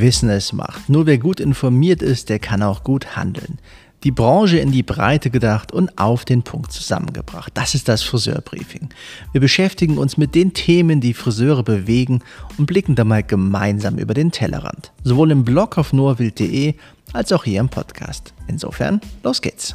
Wissen es macht. Nur wer gut informiert ist, der kann auch gut handeln. Die Branche in die Breite gedacht und auf den Punkt zusammengebracht. Das ist das Friseurbriefing. Wir beschäftigen uns mit den Themen, die Friseure bewegen und blicken da mal gemeinsam über den Tellerrand. Sowohl im Blog auf noahwild.de als auch hier im Podcast. Insofern, los geht's.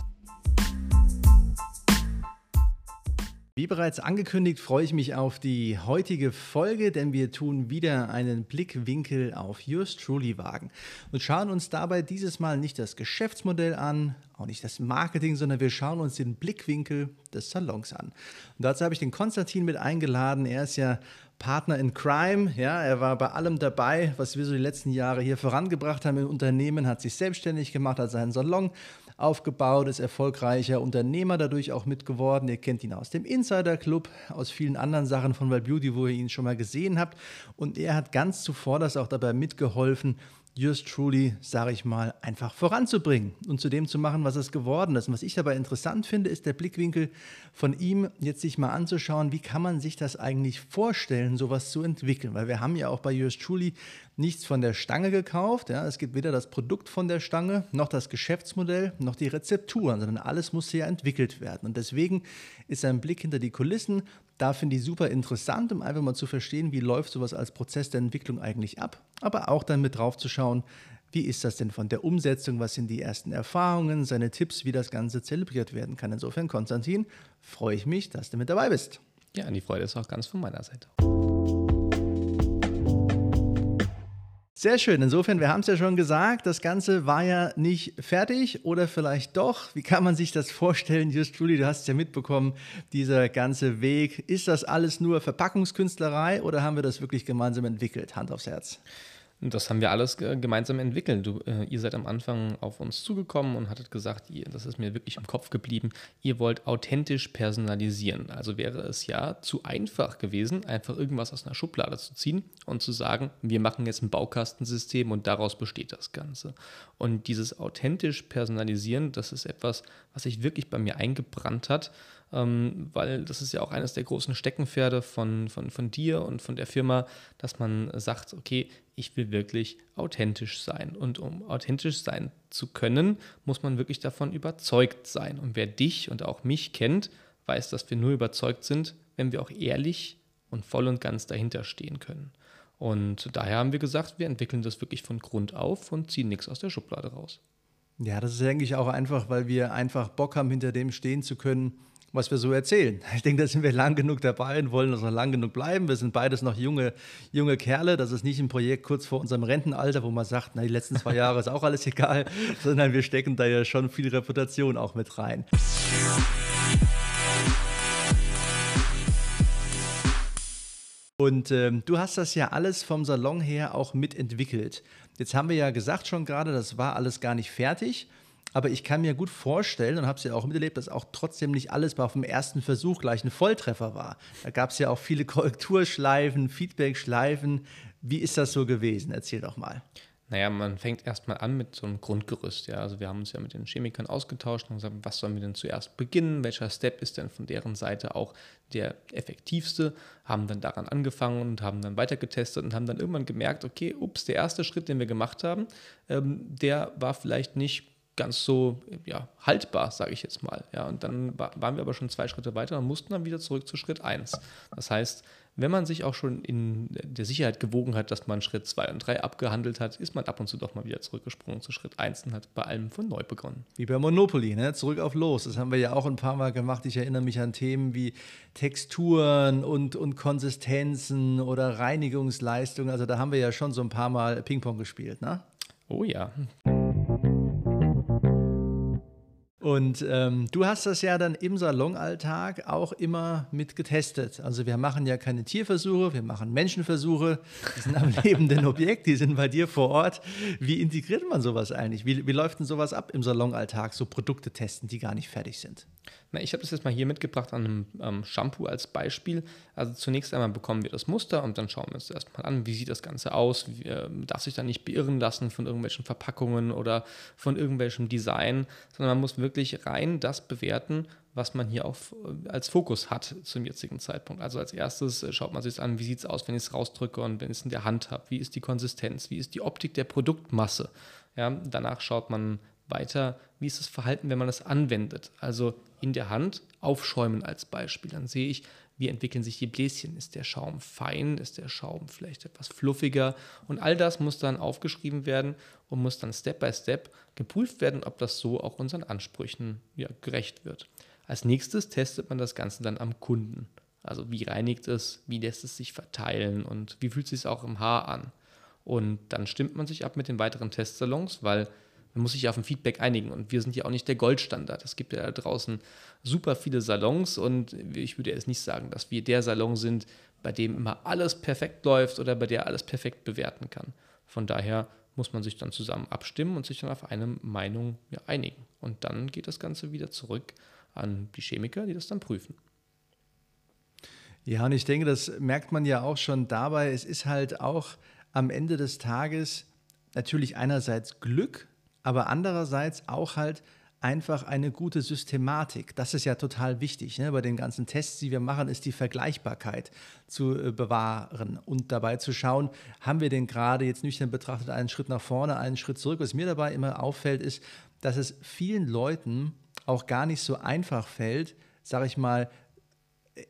Wie bereits angekündigt, freue ich mich auf die heutige Folge, denn wir tun wieder einen Blickwinkel auf Yours Truly wagen und schauen uns dabei dieses Mal nicht das Geschäftsmodell an, auch nicht das Marketing, sondern wir schauen uns den Blickwinkel des Salons an. Und dazu habe ich den Konstantin mit eingeladen. Er ist ja Partner in Crime. Ja, er war bei allem dabei, was wir so die letzten Jahre hier vorangebracht haben im Unternehmen, hat sich selbstständig gemacht, hat seinen Salon aufgebaut, ist erfolgreicher Unternehmer dadurch auch mitgeworden. Ihr kennt ihn aus dem Insider Club, aus vielen anderen Sachen von Wild Beauty, wo ihr ihn schon mal gesehen habt. Und er hat ganz zuvor das auch dabei mitgeholfen, Just Truly, sage ich mal, einfach voranzubringen und zu dem zu machen, was es geworden ist. Und was ich dabei interessant finde, ist der Blickwinkel von ihm, jetzt sich mal anzuschauen, wie kann man sich das eigentlich vorstellen, sowas zu entwickeln. Weil wir haben ja auch bei Just Truly nichts von der Stange gekauft. Ja. Es gibt weder das Produkt von der Stange, noch das Geschäftsmodell, noch die Rezepturen, sondern alles muss ja entwickelt werden. Und deswegen ist ein Blick hinter die Kulissen, da finde ich super interessant, um einfach mal zu verstehen, wie läuft sowas als Prozess der Entwicklung eigentlich ab, aber auch dann mit drauf zu schauen, wie ist das denn von der Umsetzung? Was sind die ersten Erfahrungen, seine Tipps, wie das Ganze zelebriert werden kann? Insofern, Konstantin, freue ich mich, dass du mit dabei bist. Ja, die Freude ist auch ganz von meiner Seite. Sehr schön. Insofern, wir haben es ja schon gesagt, das Ganze war ja nicht fertig oder vielleicht doch. Wie kann man sich das vorstellen? Just Julie, du hast es ja mitbekommen, dieser ganze Weg. Ist das alles nur Verpackungskünstlerei oder haben wir das wirklich gemeinsam entwickelt? Hand aufs Herz. Das haben wir alles gemeinsam entwickelt. Du, äh, ihr seid am Anfang auf uns zugekommen und hattet gesagt, ihr, das ist mir wirklich im Kopf geblieben, ihr wollt authentisch personalisieren. Also wäre es ja zu einfach gewesen, einfach irgendwas aus einer Schublade zu ziehen und zu sagen, wir machen jetzt ein Baukastensystem und daraus besteht das Ganze. Und dieses authentisch personalisieren, das ist etwas, was sich wirklich bei mir eingebrannt hat ähm, weil das ist ja auch eines der großen Steckenpferde von, von, von dir und von der Firma, dass man sagt, okay, ich will wirklich authentisch sein. Und um authentisch sein zu können, muss man wirklich davon überzeugt sein. Und wer dich und auch mich kennt, weiß, dass wir nur überzeugt sind, wenn wir auch ehrlich und voll und ganz dahinter stehen können. Und daher haben wir gesagt, wir entwickeln das wirklich von Grund auf und ziehen nichts aus der Schublade raus. Ja, das ist eigentlich auch einfach, weil wir einfach Bock haben, hinter dem stehen zu können, was wir so erzählen. Ich denke, da sind wir lang genug dabei und wollen uns noch lang genug bleiben. Wir sind beides noch junge, junge Kerle. Das ist nicht ein Projekt kurz vor unserem Rentenalter, wo man sagt, na, die letzten zwei Jahre ist auch alles egal, sondern wir stecken da ja schon viel Reputation auch mit rein. Und ähm, du hast das ja alles vom Salon her auch mitentwickelt. Jetzt haben wir ja gesagt schon gerade, das war alles gar nicht fertig. Aber ich kann mir gut vorstellen und habe es ja auch miterlebt, dass auch trotzdem nicht alles auf dem ersten Versuch gleich ein Volltreffer war. Da gab es ja auch viele Korrekturschleifen, Feedbackschleifen. Wie ist das so gewesen? Erzähl doch mal. Naja, man fängt erstmal an mit so einem Grundgerüst. Ja. Also wir haben uns ja mit den Chemikern ausgetauscht und gesagt, was sollen wir denn zuerst beginnen? Welcher Step ist denn von deren Seite auch der effektivste? Haben dann daran angefangen und haben dann weiter getestet und haben dann irgendwann gemerkt, okay, ups, der erste Schritt, den wir gemacht haben, ähm, der war vielleicht nicht ganz so ja, haltbar, sage ich jetzt mal. Ja, und dann waren wir aber schon zwei Schritte weiter und mussten dann wieder zurück zu Schritt 1. Das heißt, wenn man sich auch schon in der Sicherheit gewogen hat, dass man Schritt 2 und 3 abgehandelt hat, ist man ab und zu doch mal wieder zurückgesprungen zu Schritt 1 und hat bei allem von neu begonnen. Wie bei Monopoly, ne? zurück auf los. Das haben wir ja auch ein paar Mal gemacht. Ich erinnere mich an Themen wie Texturen und, und Konsistenzen oder Reinigungsleistungen. Also da haben wir ja schon so ein paar Mal Ping-Pong gespielt. Ne? Oh ja. Und ähm, du hast das ja dann im Salonalltag auch immer mit getestet. Also wir machen ja keine Tierversuche, wir machen Menschenversuche. Die sind am lebenden Objekt, die sind bei dir vor Ort. Wie integriert man sowas eigentlich? Wie, wie läuft denn sowas ab im Salonalltag, so Produkte testen, die gar nicht fertig sind? Na, ich habe das jetzt mal hier mitgebracht an einem ähm, Shampoo als Beispiel. Also zunächst einmal bekommen wir das Muster und dann schauen wir uns erstmal an, wie sieht das Ganze aus. Wie, äh, darf sich da nicht beirren lassen von irgendwelchen Verpackungen oder von irgendwelchem Design, sondern man muss wirklich rein das bewerten, was man hier auf, äh, als Fokus hat zum jetzigen Zeitpunkt. Also als erstes äh, schaut man sich an, wie sieht es aus, wenn ich es rausdrücke und wenn ich es in der Hand habe. Wie ist die Konsistenz? Wie ist die Optik der Produktmasse? Ja, danach schaut man weiter, wie ist das Verhalten, wenn man das anwendet. Also in der Hand aufschäumen als Beispiel. Dann sehe ich, wie entwickeln sich die Bläschen. Ist der Schaum fein? Ist der Schaum vielleicht etwas fluffiger? Und all das muss dann aufgeschrieben werden und muss dann Step by Step geprüft werden, ob das so auch unseren Ansprüchen ja, gerecht wird. Als nächstes testet man das Ganze dann am Kunden. Also wie reinigt es, wie lässt es sich verteilen und wie fühlt es sich auch im Haar an. Und dann stimmt man sich ab mit den weiteren Testsalons, weil man muss sich auf ein Feedback einigen. Und wir sind ja auch nicht der Goldstandard. Es gibt ja da draußen super viele Salons und ich würde jetzt nicht sagen, dass wir der Salon sind, bei dem immer alles perfekt läuft oder bei der alles perfekt bewerten kann. Von daher muss man sich dann zusammen abstimmen und sich dann auf eine Meinung einigen. Und dann geht das Ganze wieder zurück an die Chemiker, die das dann prüfen. Ja, und ich denke, das merkt man ja auch schon dabei. Es ist halt auch am Ende des Tages natürlich einerseits Glück, aber andererseits auch halt einfach eine gute Systematik. Das ist ja total wichtig. Ne? Bei den ganzen Tests, die wir machen, ist die Vergleichbarkeit zu äh, bewahren und dabei zu schauen, haben wir denn gerade jetzt nüchtern betrachtet einen Schritt nach vorne, einen Schritt zurück. Was mir dabei immer auffällt, ist, dass es vielen Leuten auch gar nicht so einfach fällt, sage ich mal,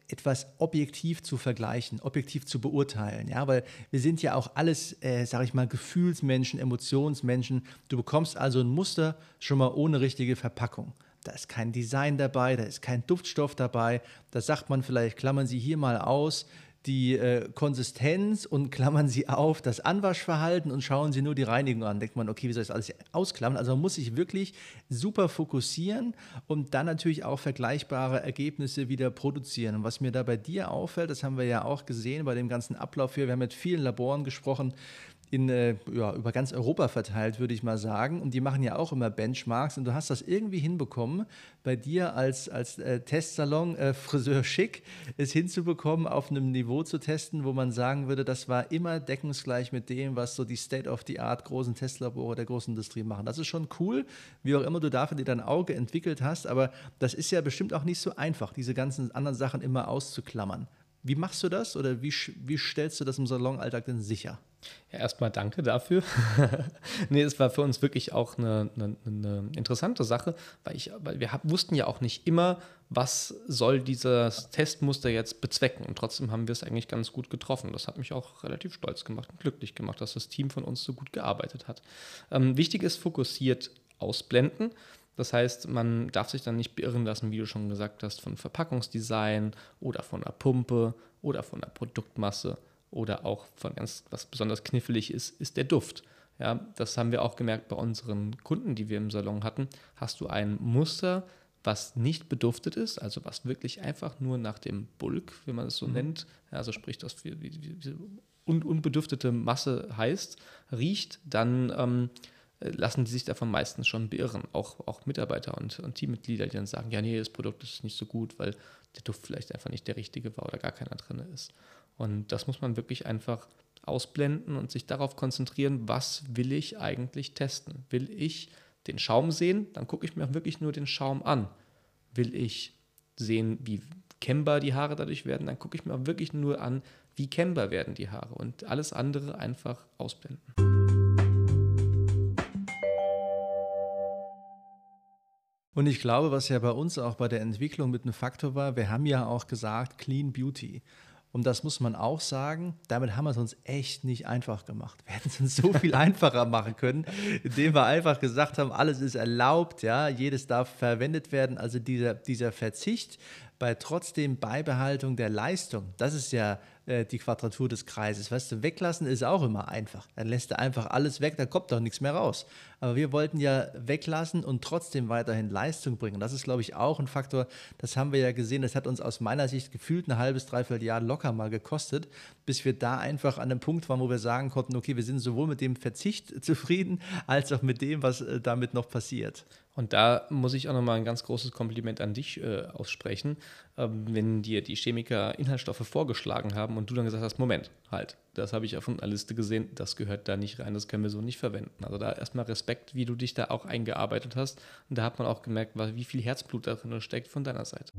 etwas objektiv zu vergleichen, objektiv zu beurteilen. Ja, weil wir sind ja auch alles, äh, sage ich mal, Gefühlsmenschen, Emotionsmenschen. Du bekommst also ein Muster schon mal ohne richtige Verpackung. Da ist kein Design dabei, da ist kein Duftstoff dabei. Da sagt man vielleicht, klammern Sie hier mal aus, die äh, Konsistenz und klammern Sie auf das Anwaschverhalten und schauen Sie nur die Reinigung an. Denkt man, okay, wie soll ich das alles ausklammern? Also man muss sich wirklich super fokussieren und dann natürlich auch vergleichbare Ergebnisse wieder produzieren. Und was mir da bei dir auffällt, das haben wir ja auch gesehen bei dem ganzen Ablauf hier, wir haben mit vielen Laboren gesprochen, in, äh, ja, über ganz Europa verteilt, würde ich mal sagen. Und die machen ja auch immer Benchmarks. Und du hast das irgendwie hinbekommen, bei dir als, als äh, Testsalon äh, Friseur schick, es hinzubekommen, auf einem Niveau zu testen, wo man sagen würde, das war immer deckungsgleich mit dem, was so die State-of-the-Art großen Testlabore der großen Industrie machen. Das ist schon cool, wie auch immer du dafür dir dein Auge entwickelt hast. Aber das ist ja bestimmt auch nicht so einfach, diese ganzen anderen Sachen immer auszuklammern. Wie machst du das oder wie, wie stellst du das im Salonalltag denn sicher? Ja, erstmal danke dafür. nee, es war für uns wirklich auch eine, eine, eine interessante Sache, weil, ich, weil wir hab, wussten ja auch nicht immer, was soll dieses Testmuster jetzt bezwecken. Und trotzdem haben wir es eigentlich ganz gut getroffen. Das hat mich auch relativ stolz gemacht und glücklich gemacht, dass das Team von uns so gut gearbeitet hat. Ähm, wichtig ist fokussiert ausblenden. Das heißt, man darf sich dann nicht beirren lassen, wie du schon gesagt hast, von Verpackungsdesign oder von der Pumpe oder von der Produktmasse oder auch von ganz, was besonders knifflig ist, ist der Duft. Ja, das haben wir auch gemerkt bei unseren Kunden, die wir im Salon hatten. Hast du ein Muster, was nicht beduftet ist, also was wirklich einfach nur nach dem Bulk, wie man es so mhm. nennt, also sprich, das wie, wie, wie un, unbeduftete Masse heißt, riecht, dann ähm, lassen die sich davon meistens schon beirren. Auch, auch Mitarbeiter und, und Teammitglieder, die dann sagen, ja, nee, das Produkt ist nicht so gut, weil der Duft vielleicht einfach nicht der richtige war oder gar keiner drin ist. Und das muss man wirklich einfach ausblenden und sich darauf konzentrieren, was will ich eigentlich testen? Will ich den Schaum sehen? Dann gucke ich mir auch wirklich nur den Schaum an. Will ich sehen, wie kennbar die Haare dadurch werden? Dann gucke ich mir auch wirklich nur an, wie kennbar werden die Haare und alles andere einfach ausblenden. Und ich glaube, was ja bei uns auch bei der Entwicklung mit einem Faktor war, wir haben ja auch gesagt Clean Beauty. Und das muss man auch sagen, damit haben wir es uns echt nicht einfach gemacht. Wir hätten es uns so viel einfacher machen können, indem wir einfach gesagt haben, alles ist erlaubt, ja, jedes darf verwendet werden. Also dieser, dieser Verzicht bei trotzdem Beibehaltung der Leistung, das ist ja äh, die Quadratur des Kreises. Weißt du, weglassen ist auch immer einfach. Dann lässt er einfach alles weg, da kommt doch nichts mehr raus. Aber wir wollten ja weglassen und trotzdem weiterhin Leistung bringen. Das ist, glaube ich, auch ein Faktor, das haben wir ja gesehen, das hat uns aus meiner Sicht gefühlt ein halbes, dreiviertel Jahr locker mal gekostet, bis wir da einfach an einem Punkt waren, wo wir sagen konnten, okay, wir sind sowohl mit dem Verzicht zufrieden, als auch mit dem, was äh, damit noch passiert. Und da muss ich auch nochmal ein ganz großes Kompliment an dich äh, aussprechen, ähm, wenn dir die Chemiker Inhaltsstoffe vorgeschlagen haben und du dann gesagt hast, Moment, halt, das habe ich auf einer Liste gesehen, das gehört da nicht rein, das können wir so nicht verwenden. Also da erstmal Respekt, wie du dich da auch eingearbeitet hast. Und da hat man auch gemerkt, wie viel Herzblut da drin steckt von deiner Seite.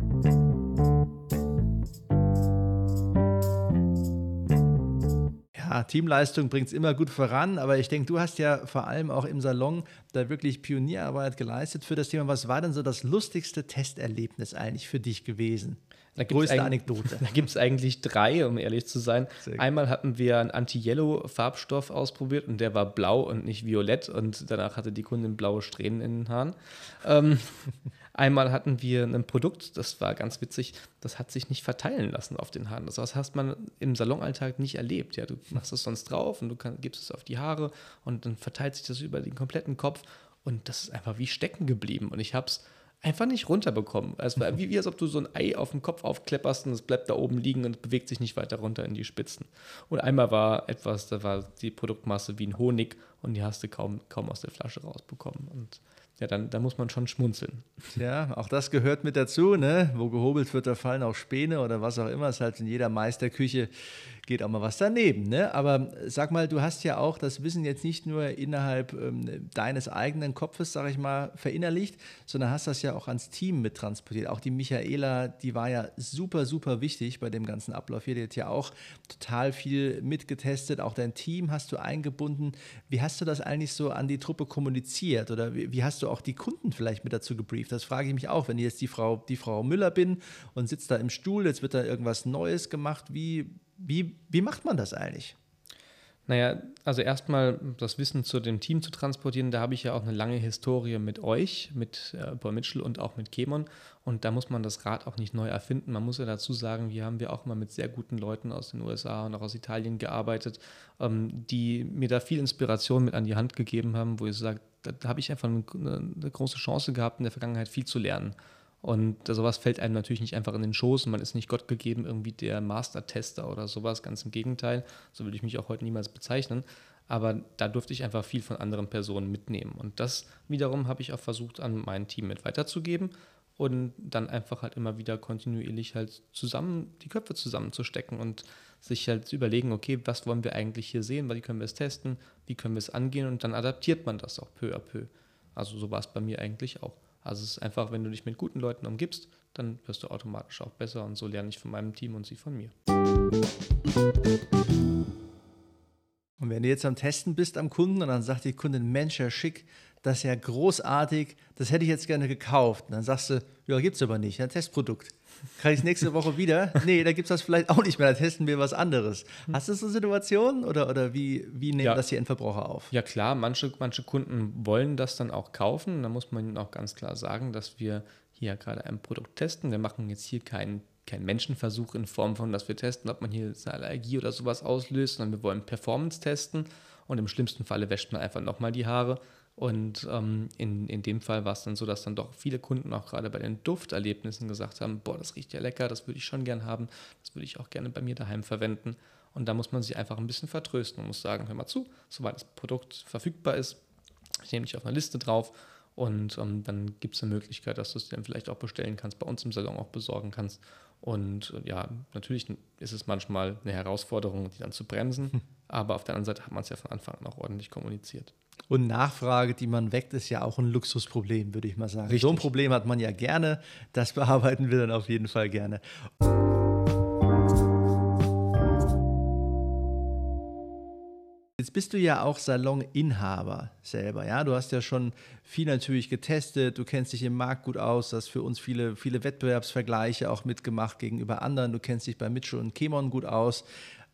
Teamleistung bringt es immer gut voran, aber ich denke, du hast ja vor allem auch im Salon da wirklich Pionierarbeit geleistet für das Thema. Was war denn so das lustigste Testerlebnis eigentlich für dich gewesen? Da Größte Anekdote. Da gibt es eigentlich drei, um ehrlich zu sein. Einmal hatten wir einen Anti-Yellow-Farbstoff ausprobiert und der war blau und nicht violett und danach hatte die Kundin blaue Strähnen in den Haaren. Ähm, Einmal hatten wir ein Produkt, das war ganz witzig, das hat sich nicht verteilen lassen auf den Haaren. Das hast man im Salonalltag nicht erlebt. Ja, du machst es sonst drauf und du kann, gibst es auf die Haare und dann verteilt sich das über den kompletten Kopf und das ist einfach wie stecken geblieben. Und ich habe es einfach nicht runterbekommen. Es war wie, wie als ob du so ein Ei auf dem Kopf aufklepperst und es bleibt da oben liegen und bewegt sich nicht weiter runter in die Spitzen. Und einmal war etwas, da war die Produktmasse wie ein Honig und die hast du kaum, kaum aus der Flasche rausbekommen. Und ja, dann, dann muss man schon schmunzeln. Ja, auch das gehört mit dazu, ne? Wo gehobelt wird, da fallen auch Späne oder was auch immer. Es ist halt in jeder Meisterküche geht auch mal was daneben. Ne? Aber sag mal, du hast ja auch das Wissen jetzt nicht nur innerhalb ähm, deines eigenen Kopfes, sag ich mal, verinnerlicht, sondern hast das ja auch ans Team mittransportiert. Auch die Michaela, die war ja super, super wichtig bei dem ganzen Ablauf hier. Die hat ja auch total viel mitgetestet. Auch dein Team hast du eingebunden. Wie hast du das eigentlich so an die Truppe kommuniziert? Oder wie, wie hast du auch die Kunden vielleicht mit dazu gebrieft? Das frage ich mich auch, wenn ich jetzt die Frau, die Frau Müller bin und sitzt da im Stuhl, jetzt wird da irgendwas Neues gemacht. Wie wie, wie macht man das eigentlich? Naja, also erstmal das Wissen zu dem Team zu transportieren, da habe ich ja auch eine lange Historie mit euch, mit äh, Paul Mitchell und auch mit Kemon. Und da muss man das Rad auch nicht neu erfinden. Man muss ja dazu sagen, wir haben wir auch mal mit sehr guten Leuten aus den USA und auch aus Italien gearbeitet, ähm, die mir da viel Inspiration mit an die Hand gegeben haben, wo ich sage, da, da habe ich einfach eine, eine große Chance gehabt, in der Vergangenheit viel zu lernen. Und sowas fällt einem natürlich nicht einfach in den Schoß und man ist nicht Gott gegeben, irgendwie der Master-Tester oder sowas. Ganz im Gegenteil, so würde ich mich auch heute niemals bezeichnen. Aber da durfte ich einfach viel von anderen Personen mitnehmen. Und das wiederum habe ich auch versucht, an mein Team mit weiterzugeben und dann einfach halt immer wieder kontinuierlich halt zusammen, die Köpfe zusammenzustecken und sich halt zu überlegen, okay, was wollen wir eigentlich hier sehen, wie können wir es testen, wie können wir es angehen und dann adaptiert man das auch peu à peu. Also so war es bei mir eigentlich auch. Also es ist einfach, wenn du dich mit guten Leuten umgibst, dann wirst du automatisch auch besser und so lerne ich von meinem Team und sie von mir. Und wenn du jetzt am Testen bist am Kunden und dann sagt die Kundin, Mensch, ja schick, das ist ja großartig, das hätte ich jetzt gerne gekauft. Und dann sagst du, ja, gibt es aber nicht, ein Testprodukt. Kann ich es nächste Woche wieder? Nee, da gibt es das vielleicht auch nicht mehr, da testen wir was anderes. Hast du so Situationen oder, oder wie, wie nehmen ja. das die Endverbraucher auf? Ja klar, manche, manche Kunden wollen das dann auch kaufen. Da muss man ihnen auch ganz klar sagen, dass wir hier gerade ein Produkt testen. Wir machen jetzt hier keinen kein Menschenversuch in Form von, dass wir testen, ob man hier eine Allergie oder sowas auslöst, sondern wir wollen Performance testen und im schlimmsten Falle wäscht man einfach nochmal die Haare und ähm, in, in dem Fall war es dann so, dass dann doch viele Kunden auch gerade bei den Dufterlebnissen gesagt haben, boah, das riecht ja lecker, das würde ich schon gern haben, das würde ich auch gerne bei mir daheim verwenden. Und da muss man sich einfach ein bisschen vertrösten und muss sagen, hör mal zu, sobald das Produkt verfügbar ist, ich nehme dich auf eine Liste drauf und ähm, dann gibt es eine Möglichkeit, dass du es dann vielleicht auch bestellen kannst, bei uns im Salon auch besorgen kannst. Und äh, ja, natürlich ist es manchmal eine Herausforderung, die dann zu bremsen, hm. aber auf der anderen Seite hat man es ja von Anfang an auch ordentlich kommuniziert. Und Nachfrage, die man weckt, ist ja auch ein Luxusproblem, würde ich mal sagen. Richtig. So ein Problem hat man ja gerne. Das bearbeiten wir dann auf jeden Fall gerne. Jetzt bist du ja auch Saloninhaber selber, ja. Du hast ja schon viel natürlich getestet, du kennst dich im Markt gut aus, hast für uns viele, viele Wettbewerbsvergleiche auch mitgemacht gegenüber anderen, du kennst dich bei Mitchell und Kemon gut aus.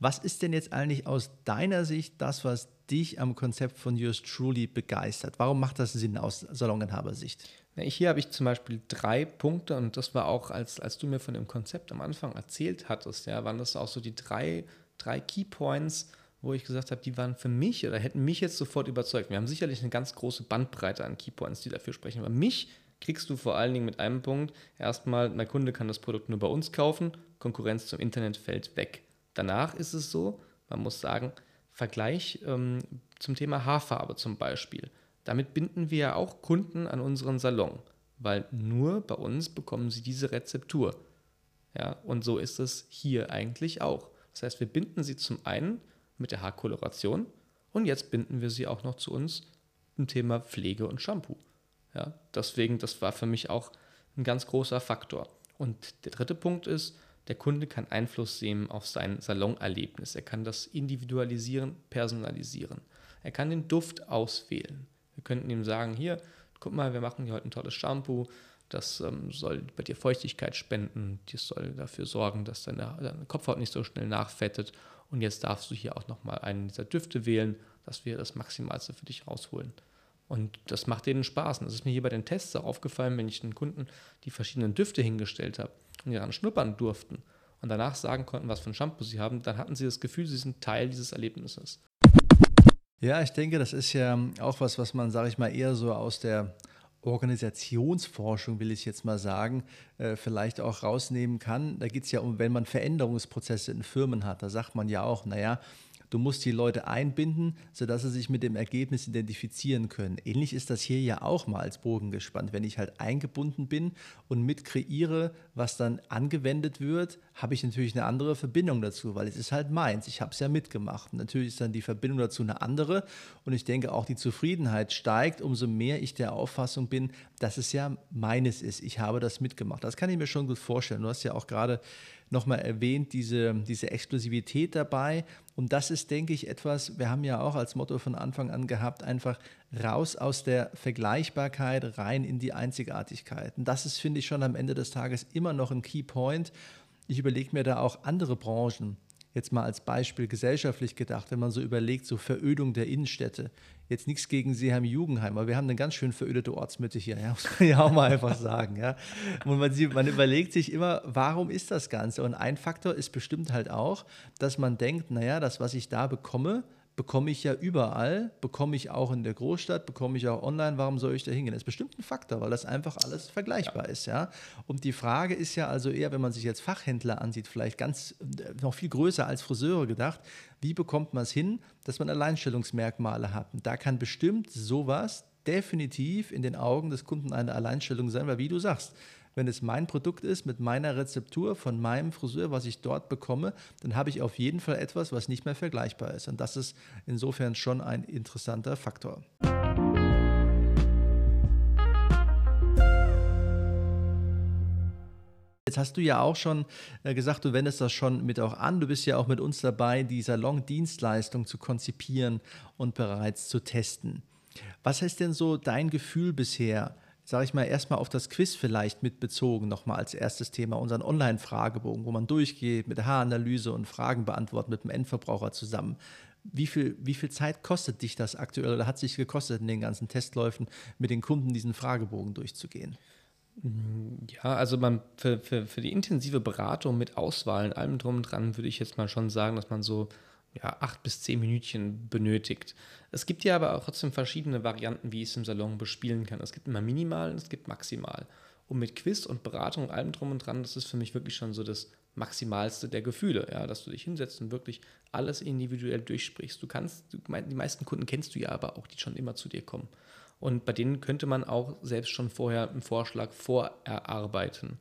Was ist denn jetzt eigentlich aus deiner Sicht das, was dich am Konzept von Yours Truly begeistert? Warum macht das Sinn aus Saloninhabersicht? Hier habe ich zum Beispiel drei Punkte und das war auch, als, als du mir von dem Konzept am Anfang erzählt hattest, ja, waren das auch so die drei, drei Key Points, wo ich gesagt habe, die waren für mich oder hätten mich jetzt sofort überzeugt. Wir haben sicherlich eine ganz große Bandbreite an Key Points, die dafür sprechen, aber mich kriegst du vor allen Dingen mit einem Punkt. Erstmal, mein Kunde kann das Produkt nur bei uns kaufen, Konkurrenz zum Internet fällt weg. Danach ist es so, man muss sagen, Vergleich ähm, zum Thema Haarfarbe zum Beispiel. Damit binden wir ja auch Kunden an unseren Salon, weil nur bei uns bekommen sie diese Rezeptur. Ja, und so ist es hier eigentlich auch. Das heißt, wir binden sie zum einen mit der Haarkoloration und jetzt binden wir sie auch noch zu uns im Thema Pflege und Shampoo. Ja, deswegen, das war für mich auch ein ganz großer Faktor. Und der dritte Punkt ist, der Kunde kann Einfluss nehmen auf sein Salonerlebnis. Er kann das individualisieren, personalisieren. Er kann den Duft auswählen. Wir könnten ihm sagen, hier, guck mal, wir machen hier heute ein tolles Shampoo. Das ähm, soll bei dir Feuchtigkeit spenden. Das soll dafür sorgen, dass deine, deine Kopfhaut nicht so schnell nachfettet. Und jetzt darfst du hier auch nochmal einen dieser Düfte wählen, dass wir das Maximalste für dich rausholen. Und das macht denen Spaß. Und das ist mir hier bei den Tests auch aufgefallen, wenn ich den Kunden die verschiedenen Düfte hingestellt habe die daran schnuppern durften und danach sagen konnten, was für ein Shampoo sie haben, dann hatten sie das Gefühl, sie sind Teil dieses Erlebnisses. Ja, ich denke, das ist ja auch was, was man, sage ich mal, eher so aus der Organisationsforschung, will ich jetzt mal sagen, äh, vielleicht auch rausnehmen kann. Da geht es ja um, wenn man Veränderungsprozesse in Firmen hat, da sagt man ja auch, naja, Du musst die Leute einbinden, sodass sie sich mit dem Ergebnis identifizieren können. Ähnlich ist das hier ja auch mal als Bogen gespannt. Wenn ich halt eingebunden bin und mit kreiere, was dann angewendet wird, habe ich natürlich eine andere Verbindung dazu, weil es ist halt meins. Ich habe es ja mitgemacht. Und natürlich ist dann die Verbindung dazu eine andere. Und ich denke auch die Zufriedenheit steigt, umso mehr ich der Auffassung bin, dass es ja meines ist. Ich habe das mitgemacht. Das kann ich mir schon gut vorstellen. Du hast ja auch gerade nochmal erwähnt, diese, diese Exklusivität dabei. Und das ist, denke ich, etwas, wir haben ja auch als Motto von Anfang an gehabt, einfach raus aus der Vergleichbarkeit, rein in die Einzigartigkeit. Und das ist, finde ich, schon am Ende des Tages immer noch ein Key Point. Ich überlege mir da auch andere Branchen jetzt mal als Beispiel gesellschaftlich gedacht, wenn man so überlegt, so Verödung der Innenstädte. Jetzt nichts gegen Seeheim Jugendheim, aber wir haben eine ganz schön verödete Ortsmitte hier, ja, muss man ja auch mal einfach sagen. Ja. Und man, man überlegt sich immer, warum ist das Ganze? Und ein Faktor ist bestimmt halt auch, dass man denkt, naja, das, was ich da bekomme, bekomme ich ja überall, bekomme ich auch in der Großstadt, bekomme ich auch online, warum soll ich da hingehen? Das ist bestimmt ein Faktor, weil das einfach alles vergleichbar ja. ist, ja. Und die Frage ist ja also eher, wenn man sich jetzt Fachhändler ansieht, vielleicht ganz äh, noch viel größer als Friseure gedacht, wie bekommt man es hin, dass man Alleinstellungsmerkmale hat? Und da kann bestimmt sowas definitiv in den Augen des Kunden eine Alleinstellung sein, weil wie du sagst, wenn es mein Produkt ist mit meiner Rezeptur von meinem Friseur, was ich dort bekomme, dann habe ich auf jeden Fall etwas, was nicht mehr vergleichbar ist. Und das ist insofern schon ein interessanter Faktor. Jetzt hast du ja auch schon äh, gesagt, du wendest das schon mit auch an. Du bist ja auch mit uns dabei, die Salon-Dienstleistung zu konzipieren und bereits zu testen. Was ist denn so dein Gefühl bisher? Sage ich mal, erstmal auf das Quiz vielleicht mitbezogen, nochmal als erstes Thema, unseren Online-Fragebogen, wo man durchgeht mit Haaranalyse und Fragen beantwortet mit dem Endverbraucher zusammen. Wie viel, wie viel Zeit kostet dich das aktuell oder hat sich gekostet in den ganzen Testläufen, mit den Kunden diesen Fragebogen durchzugehen? Ja, also man für, für, für die intensive Beratung mit Auswahl und allem drum und dran würde ich jetzt mal schon sagen, dass man so ja, acht bis zehn Minütchen benötigt. Es gibt ja aber auch trotzdem verschiedene Varianten, wie ich es im Salon bespielen kann. Es gibt immer minimal und es gibt maximal. Und mit Quiz und Beratung und allem drum und dran, das ist für mich wirklich schon so das Maximalste der Gefühle, ja, dass du dich hinsetzt und wirklich alles individuell durchsprichst. Du kannst, du, die meisten Kunden kennst du ja aber auch, die schon immer zu dir kommen. Und bei denen könnte man auch selbst schon vorher einen Vorschlag vorerarbeiten.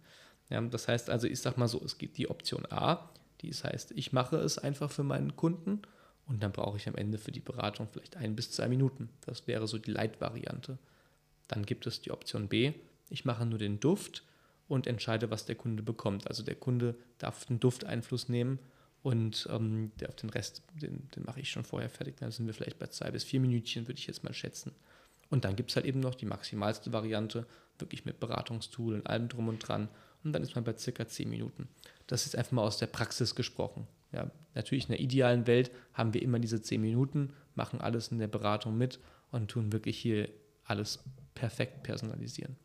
Ja, das heißt also, ich sag mal so, es gibt die Option A, das heißt, ich mache es einfach für meinen Kunden und dann brauche ich am Ende für die Beratung vielleicht ein bis zwei Minuten. Das wäre so die Leitvariante. Dann gibt es die Option B, ich mache nur den Duft und entscheide, was der Kunde bekommt. Also der Kunde darf den Duft Einfluss nehmen und ähm, der auf den Rest, den, den mache ich schon vorher fertig. Dann sind wir vielleicht bei zwei bis vier Minütchen, würde ich jetzt mal schätzen. Und dann gibt es halt eben noch die maximalste Variante, wirklich mit Beratungstool und allem drum und dran. Und dann ist man bei circa zehn Minuten. Das ist einfach mal aus der Praxis gesprochen. Ja, natürlich in der idealen Welt haben wir immer diese zehn Minuten, machen alles in der Beratung mit und tun wirklich hier alles perfekt personalisieren.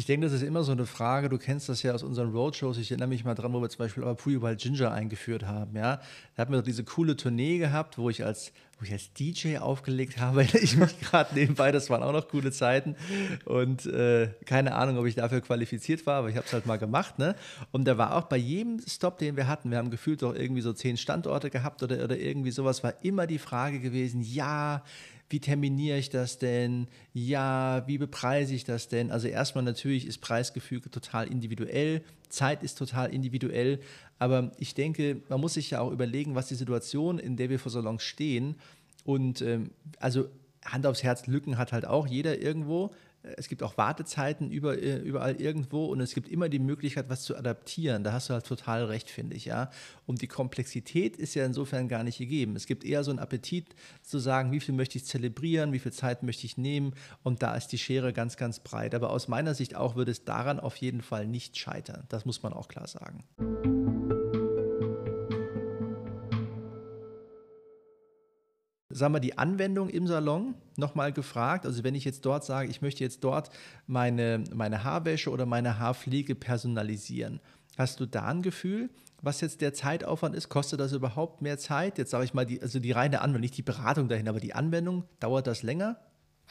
Ich denke, das ist immer so eine Frage. Du kennst das ja aus unseren Roadshows. Ich erinnere mich mal dran, wo wir zum Beispiel Pre Wild Ginger eingeführt haben. Ja, da hatten wir diese coole Tournee gehabt, wo ich als wo ich als DJ aufgelegt habe, ich mich gerade nebenbei, das waren auch noch coole Zeiten. Und äh, keine Ahnung, ob ich dafür qualifiziert war, aber ich habe es halt mal gemacht. Ne? Und da war auch bei jedem Stop, den wir hatten, wir haben gefühlt doch irgendwie so zehn Standorte gehabt oder, oder irgendwie sowas, war immer die Frage gewesen, ja, wie terminiere ich das denn? Ja, wie bepreise ich das denn? Also erstmal natürlich ist Preisgefüge total individuell, Zeit ist total individuell, aber ich denke, man muss sich ja auch überlegen, was die Situation, in der wir vor Salons stehen und ähm, also Hand aufs Herz, Lücken hat halt auch jeder irgendwo. Es gibt auch Wartezeiten über, äh, überall irgendwo und es gibt immer die Möglichkeit, was zu adaptieren. Da hast du halt total recht, finde ich, ja. Und die Komplexität ist ja insofern gar nicht gegeben. Es gibt eher so einen Appetit zu sagen, wie viel möchte ich zelebrieren, wie viel Zeit möchte ich nehmen und da ist die Schere ganz, ganz breit. Aber aus meiner Sicht auch würde es daran auf jeden Fall nicht scheitern. Das muss man auch klar sagen. Sagen wir, die Anwendung im Salon nochmal gefragt. Also wenn ich jetzt dort sage, ich möchte jetzt dort meine, meine Haarwäsche oder meine Haarpflege personalisieren, hast du da ein Gefühl, was jetzt der Zeitaufwand ist? Kostet das überhaupt mehr Zeit? Jetzt sage ich mal, die, also die reine Anwendung, nicht die Beratung dahin, aber die Anwendung, dauert das länger?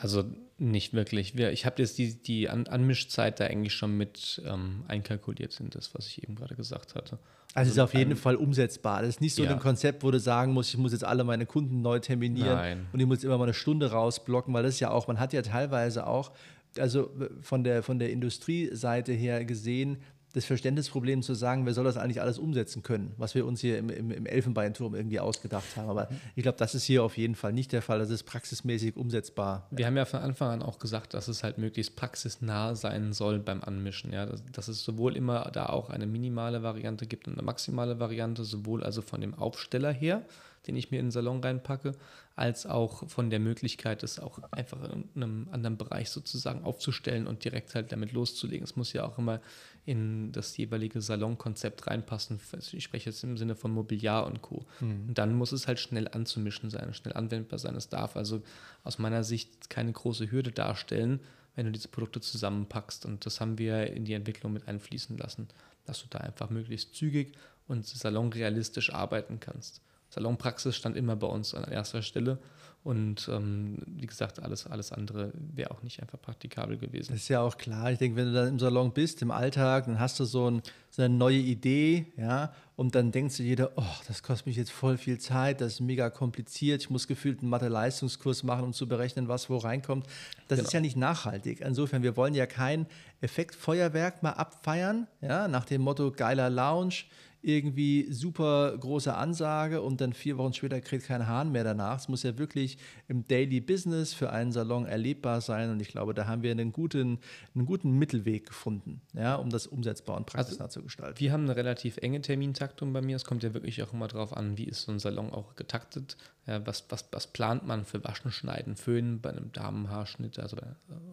Also nicht wirklich. Ich habe jetzt die, die Anmischzeit da eigentlich schon mit ähm, einkalkuliert in das, was ich eben gerade gesagt hatte. Also, also ist auf jeden Fall umsetzbar. Das ist nicht so ja. ein Konzept, wo du sagen musst, ich muss jetzt alle meine Kunden neu terminieren Nein. und ich muss immer mal eine Stunde rausblocken, weil das ist ja auch, man hat ja teilweise auch, also von der, von der Industrieseite her gesehen, das Verständnisproblem zu sagen, wer soll das eigentlich alles umsetzen können, was wir uns hier im, im, im Elfenbeinturm irgendwie ausgedacht haben. Aber ich glaube, das ist hier auf jeden Fall nicht der Fall. Das ist praxismäßig umsetzbar. Wir haben ja von Anfang an auch gesagt, dass es halt möglichst praxisnah sein soll beim Anmischen. Ja? Dass, dass es sowohl immer da auch eine minimale Variante gibt und eine maximale Variante, sowohl also von dem Aufsteller her, den ich mir in den Salon reinpacke, als auch von der Möglichkeit, es auch einfach in einem anderen Bereich sozusagen aufzustellen und direkt halt damit loszulegen. Es muss ja auch immer in das jeweilige Salonkonzept reinpassen. Ich spreche jetzt im Sinne von Mobiliar und Co. Mhm. Und dann muss es halt schnell anzumischen sein, schnell anwendbar sein. Es darf also aus meiner Sicht keine große Hürde darstellen, wenn du diese Produkte zusammenpackst. Und das haben wir in die Entwicklung mit einfließen lassen, dass du da einfach möglichst zügig und salonrealistisch arbeiten kannst. Salonpraxis stand immer bei uns an erster Stelle. Und ähm, wie gesagt, alles, alles andere wäre auch nicht einfach praktikabel gewesen. Das ist ja auch klar. Ich denke, wenn du dann im Salon bist, im Alltag, dann hast du so, ein, so eine neue Idee, ja, und dann denkst du jeder, oh, das kostet mich jetzt voll viel Zeit, das ist mega kompliziert, ich muss gefühlt einen Mathe-Leistungskurs machen, um zu berechnen, was wo reinkommt. Das genau. ist ja nicht nachhaltig. Insofern, wir wollen ja kein Effektfeuerwerk mal abfeiern, ja, nach dem Motto geiler Lounge irgendwie super große Ansage und dann vier Wochen später kriegt kein Hahn mehr danach. Es muss ja wirklich im Daily Business für einen Salon erlebbar sein und ich glaube, da haben wir einen guten, einen guten Mittelweg gefunden, ja, um das umsetzbar und praxisnah also, zu gestalten. Wir haben eine relativ enge Termintaktung bei mir. Es kommt ja wirklich auch immer darauf an, wie ist so ein Salon auch getaktet. Ja, was, was, was plant man für Waschen, Schneiden, Föhnen bei einem Damenhaarschnitt also,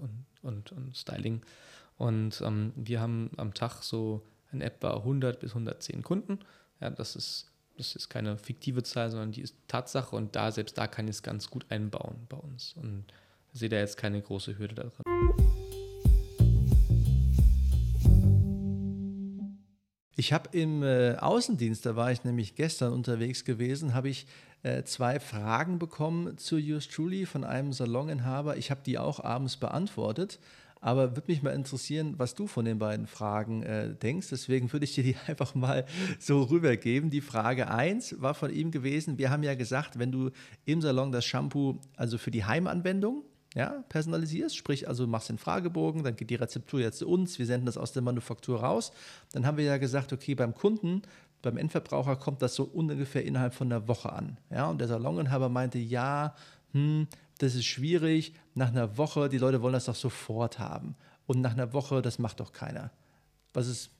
und, und, und Styling. Und ähm, wir haben am Tag so in etwa 100 bis 110 Kunden. Ja, das ist, das ist keine fiktive Zahl, sondern die ist Tatsache und da, selbst da kann ich es ganz gut einbauen bei uns. Und sehe da jetzt keine große Hürde daran. Ich habe im äh, Außendienst, da war ich nämlich gestern unterwegs gewesen, habe ich äh, zwei Fragen bekommen zu Yours Truly von einem Saloninhaber. Ich habe die auch abends beantwortet. Aber würde mich mal interessieren, was du von den beiden Fragen äh, denkst. Deswegen würde ich dir die einfach mal so rübergeben. Die Frage 1 war von ihm gewesen, wir haben ja gesagt, wenn du im Salon das Shampoo, also für die Heimanwendung, ja, personalisierst, sprich also machst den Fragebogen, dann geht die Rezeptur jetzt zu uns, wir senden das aus der Manufaktur raus. Dann haben wir ja gesagt, okay, beim Kunden, beim Endverbraucher kommt das so ungefähr innerhalb von einer Woche an. Ja, und der Saloninhaber meinte, ja, hm, das ist schwierig. Nach einer Woche, die Leute wollen das doch sofort haben. Und nach einer Woche, das macht doch keiner. Was ist,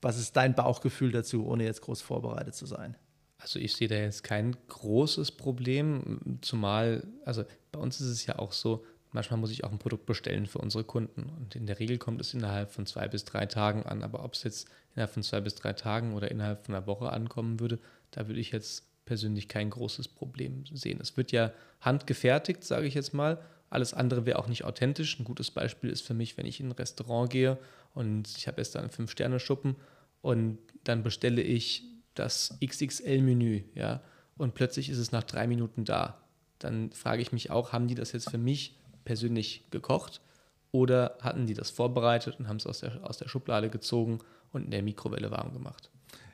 was ist dein Bauchgefühl dazu, ohne jetzt groß vorbereitet zu sein? Also ich sehe da jetzt kein großes Problem, zumal, also bei uns ist es ja auch so, manchmal muss ich auch ein Produkt bestellen für unsere Kunden und in der Regel kommt es innerhalb von zwei bis drei Tagen an, aber ob es jetzt innerhalb von zwei bis drei Tagen oder innerhalb von einer Woche ankommen würde, da würde ich jetzt persönlich kein großes Problem sehen. Es wird ja handgefertigt, sage ich jetzt mal. Alles andere wäre auch nicht authentisch. Ein gutes Beispiel ist für mich, wenn ich in ein Restaurant gehe und ich habe jetzt da einen Fünf-Sterne-Schuppen und dann bestelle ich das XXL-Menü, ja, und plötzlich ist es nach drei Minuten da. dann frage ich mich auch, haben die das jetzt für mich persönlich gekocht oder hatten die das vorbereitet und haben es aus der, aus der Schublade gezogen und in der Mikrowelle warm gemacht?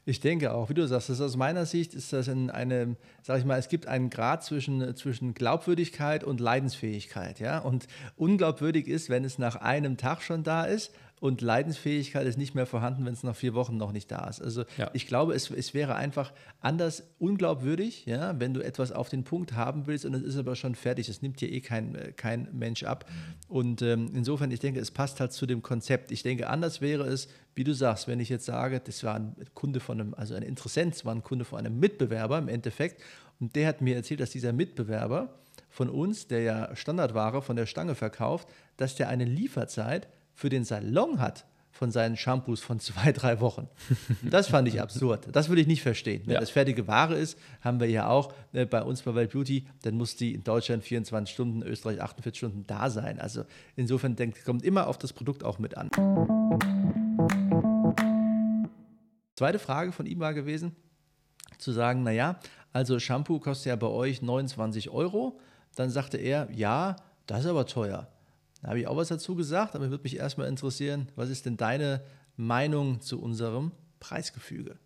Ich denke auch, wie du sagst, aus meiner Sicht ist das in einem, sag ich mal, es gibt einen Grad zwischen, zwischen Glaubwürdigkeit und Leidensfähigkeit. Ja? Und unglaubwürdig ist, wenn es nach einem Tag schon da ist und Leidensfähigkeit ist nicht mehr vorhanden, wenn es nach vier Wochen noch nicht da ist. Also ja. ich glaube, es, es wäre einfach anders unglaubwürdig, ja, wenn du etwas auf den Punkt haben willst und es ist aber schon fertig. Das nimmt dir eh kein, kein Mensch ab. Und ähm, insofern, ich denke, es passt halt zu dem Konzept. Ich denke, anders wäre es, wie du sagst, wenn ich jetzt sage, das war ein Kunde von einem, also ein Interessent, das war ein Kunde von einem Mitbewerber im Endeffekt. Und der hat mir erzählt, dass dieser Mitbewerber von uns, der ja Standardware von der Stange verkauft, dass der eine Lieferzeit für den Salon hat von seinen Shampoos von zwei, drei Wochen. Das fand ich absurd. Das würde ich nicht verstehen. Wenn ja. das fertige Ware ist, haben wir ja auch äh, bei uns bei Wild Beauty, dann muss die in Deutschland 24 Stunden, Österreich 48 Stunden da sein. Also insofern denkt, kommt immer auf das Produkt auch mit an. Zweite Frage von ihm war gewesen, zu sagen, naja, also Shampoo kostet ja bei euch 29 Euro. Dann sagte er, ja, das ist aber teuer. Da habe ich auch was dazu gesagt, aber würde mich erstmal interessieren, was ist denn deine Meinung zu unserem Preisgefüge?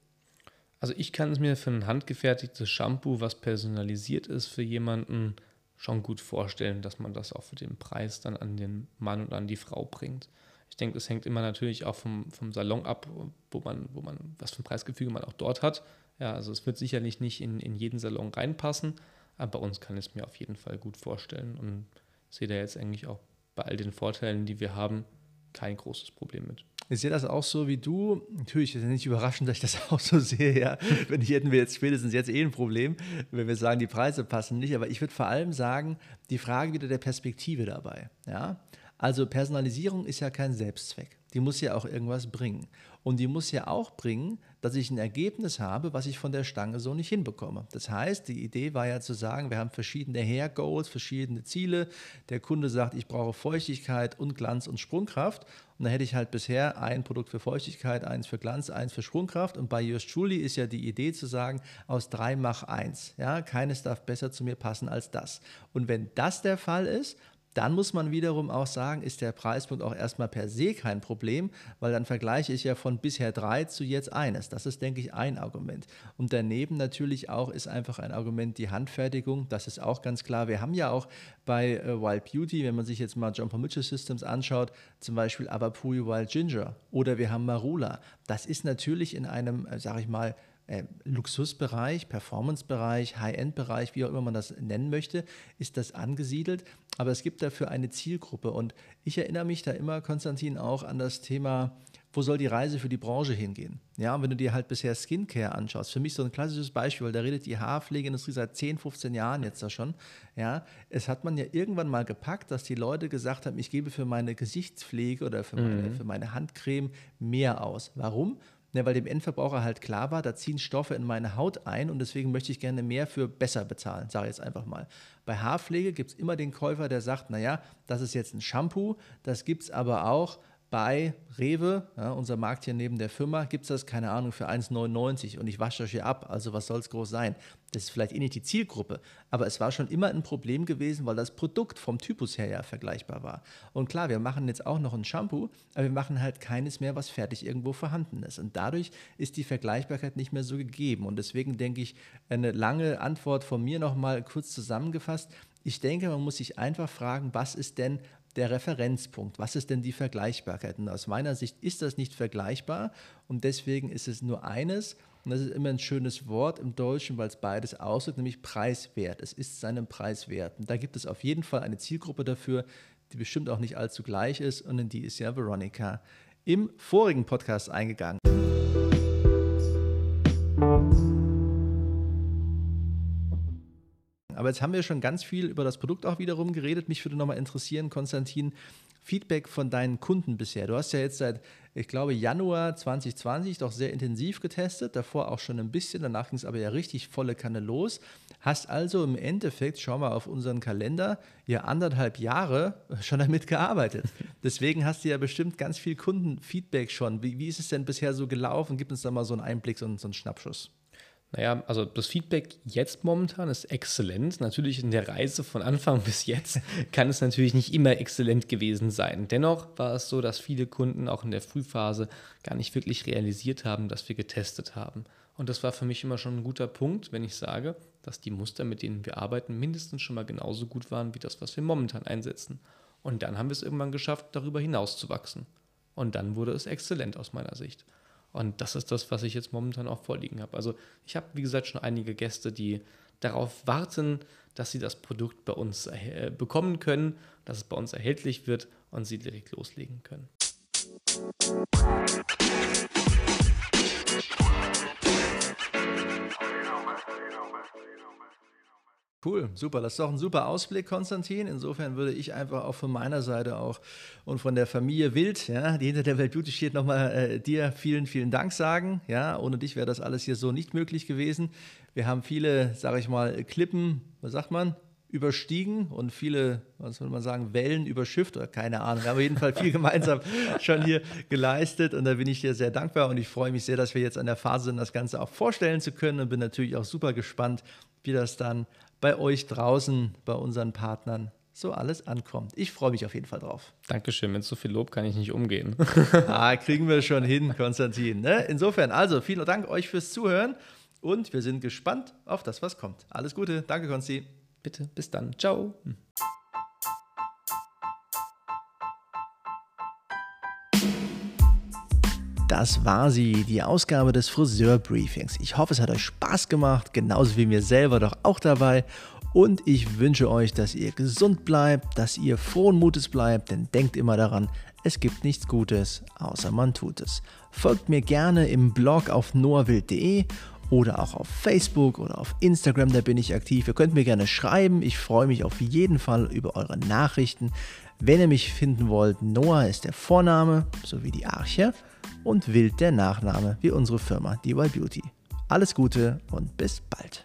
Also ich kann es mir für ein handgefertigtes Shampoo, was personalisiert ist für jemanden, schon gut vorstellen, dass man das auch für den Preis dann an den Mann und an die Frau bringt. Ich denke, es hängt immer natürlich auch vom, vom Salon ab, wo man, wo man, was für ein Preisgefüge man auch dort hat. Ja, also es wird sicherlich nicht in, in jeden Salon reinpassen, aber bei uns kann ich es mir auf jeden Fall gut vorstellen und sehe da jetzt eigentlich auch bei all den Vorteilen, die wir haben, kein großes Problem mit. Ich sehe das auch so wie du. Natürlich ist es nicht überraschend, dass ich das auch so sehe. Ja. Wenn ich hätten wir jetzt spätestens jetzt eh ein Problem, wenn wir sagen, die Preise passen nicht. Aber ich würde vor allem sagen, die Frage wieder der Perspektive dabei. Ja. Also Personalisierung ist ja kein Selbstzweck. Die muss ja auch irgendwas bringen. Und die muss ja auch bringen, dass ich ein Ergebnis habe, was ich von der Stange so nicht hinbekomme. Das heißt, die Idee war ja zu sagen, wir haben verschiedene Hair Goals, verschiedene Ziele. Der Kunde sagt, ich brauche Feuchtigkeit und Glanz und Sprungkraft. Und dann hätte ich halt bisher ein Produkt für Feuchtigkeit, eins für Glanz, eins für Sprungkraft. Und bei Yours Truly ist ja die Idee zu sagen, aus drei mach eins. Ja, keines darf besser zu mir passen als das. Und wenn das der Fall ist, dann muss man wiederum auch sagen, ist der Preispunkt auch erstmal per se kein Problem, weil dann vergleiche ich ja von bisher drei zu jetzt eines. Das ist, denke ich, ein Argument. Und daneben natürlich auch ist einfach ein Argument die Handfertigung. Das ist auch ganz klar. Wir haben ja auch bei äh, Wild Beauty, wenn man sich jetzt mal Jumper Mitchell Systems anschaut, zum Beispiel Avapui Wild Ginger oder wir haben Marula. Das ist natürlich in einem, äh, sage ich mal, äh, Luxusbereich, Performancebereich, High-End-Bereich, wie auch immer man das nennen möchte, ist das angesiedelt. Aber es gibt dafür eine Zielgruppe. Und ich erinnere mich da immer, Konstantin, auch an das Thema, wo soll die Reise für die Branche hingehen? Ja, und wenn du dir halt bisher Skincare anschaust, für mich so ein klassisches Beispiel, weil da redet die Haarpflegeindustrie seit 10, 15 Jahren jetzt da schon. Ja, es hat man ja irgendwann mal gepackt, dass die Leute gesagt haben, ich gebe für meine Gesichtspflege oder für meine, mhm. für meine Handcreme mehr aus. Warum? Ne, weil dem Endverbraucher halt klar war, da ziehen Stoffe in meine Haut ein und deswegen möchte ich gerne mehr für besser bezahlen, sage ich jetzt einfach mal. Bei Haarpflege gibt es immer den Käufer, der sagt, naja, das ist jetzt ein Shampoo, das gibt es aber auch bei Rewe, ja, unser Markt hier neben der Firma, gibt es das, keine Ahnung, für 1,99 und ich wasche das hier ab. Also was soll es groß sein? Das ist vielleicht eh nicht die Zielgruppe, aber es war schon immer ein Problem gewesen, weil das Produkt vom Typus her ja vergleichbar war. Und klar, wir machen jetzt auch noch ein Shampoo, aber wir machen halt keines mehr, was fertig irgendwo vorhanden ist. Und dadurch ist die Vergleichbarkeit nicht mehr so gegeben. Und deswegen denke ich, eine lange Antwort von mir nochmal kurz zusammengefasst. Ich denke, man muss sich einfach fragen, was ist denn der Referenzpunkt. Was ist denn die Vergleichbarkeit? Und aus meiner Sicht ist das nicht vergleichbar und deswegen ist es nur eines, und das ist immer ein schönes Wort im Deutschen, weil es beides ausdrückt, nämlich preiswert. Es ist seinem Preis wert. Und da gibt es auf jeden Fall eine Zielgruppe dafür, die bestimmt auch nicht allzu gleich ist und in die ist ja Veronica im vorigen Podcast eingegangen. Aber jetzt haben wir schon ganz viel über das Produkt auch wiederum geredet. Mich würde nochmal interessieren, Konstantin, Feedback von deinen Kunden bisher. Du hast ja jetzt seit, ich glaube, Januar 2020 doch sehr intensiv getestet, davor auch schon ein bisschen, danach ging es aber ja richtig volle Kanne los. Hast also im Endeffekt, schau mal auf unseren Kalender, ja anderthalb Jahre schon damit gearbeitet. Deswegen hast du ja bestimmt ganz viel Kundenfeedback schon. Wie, wie ist es denn bisher so gelaufen? Gib uns da mal so einen Einblick, so, so einen Schnappschuss. Naja, also das Feedback jetzt momentan ist exzellent. Natürlich in der Reise von Anfang bis jetzt kann es natürlich nicht immer exzellent gewesen sein. Dennoch war es so, dass viele Kunden auch in der Frühphase gar nicht wirklich realisiert haben, dass wir getestet haben. Und das war für mich immer schon ein guter Punkt, wenn ich sage, dass die Muster, mit denen wir arbeiten, mindestens schon mal genauso gut waren wie das, was wir momentan einsetzen. Und dann haben wir es irgendwann geschafft, darüber hinaus zu wachsen. Und dann wurde es exzellent aus meiner Sicht. Und das ist das, was ich jetzt momentan auch vorliegen habe. Also ich habe, wie gesagt, schon einige Gäste, die darauf warten, dass sie das Produkt bei uns äh, bekommen können, dass es bei uns erhältlich wird und sie direkt loslegen können. Cool, super. Das ist doch ein super Ausblick, Konstantin. Insofern würde ich einfach auch von meiner Seite auch und von der Familie Wild, ja, die hinter der Welt Beauty steht, nochmal äh, dir vielen, vielen Dank sagen. Ja, ohne dich wäre das alles hier so nicht möglich gewesen. Wir haben viele, sage ich mal, Klippen, was sagt man, überstiegen und viele, was soll man sagen, Wellen überschifft oder keine Ahnung. Wir haben auf jeden Fall viel gemeinsam schon hier geleistet und da bin ich dir sehr dankbar und ich freue mich sehr, dass wir jetzt an der Phase sind, das Ganze auch vorstellen zu können und bin natürlich auch super gespannt, wie das dann bei euch draußen, bei unseren Partnern so alles ankommt. Ich freue mich auf jeden Fall drauf. Dankeschön, mit so viel Lob kann ich nicht umgehen. ah, kriegen wir schon hin, Konstantin. Ne? Insofern, also vielen Dank euch fürs Zuhören und wir sind gespannt auf das, was kommt. Alles Gute, danke Konsti. Bitte, bis dann. Ciao. Das war sie, die Ausgabe des Friseur-Briefings. Ich hoffe, es hat euch Spaß gemacht, genauso wie mir selber doch auch dabei. Und ich wünsche euch, dass ihr gesund bleibt, dass ihr frohen Mutes bleibt, denn denkt immer daran, es gibt nichts Gutes, außer man tut es. Folgt mir gerne im Blog auf noahwild.de oder auch auf Facebook oder auf Instagram, da bin ich aktiv. Ihr könnt mir gerne schreiben, ich freue mich auf jeden Fall über eure Nachrichten. Wenn ihr mich finden wollt, Noah ist der Vorname sowie die Arche und Wild der Nachname wie unsere Firma DY Beauty. Alles Gute und bis bald.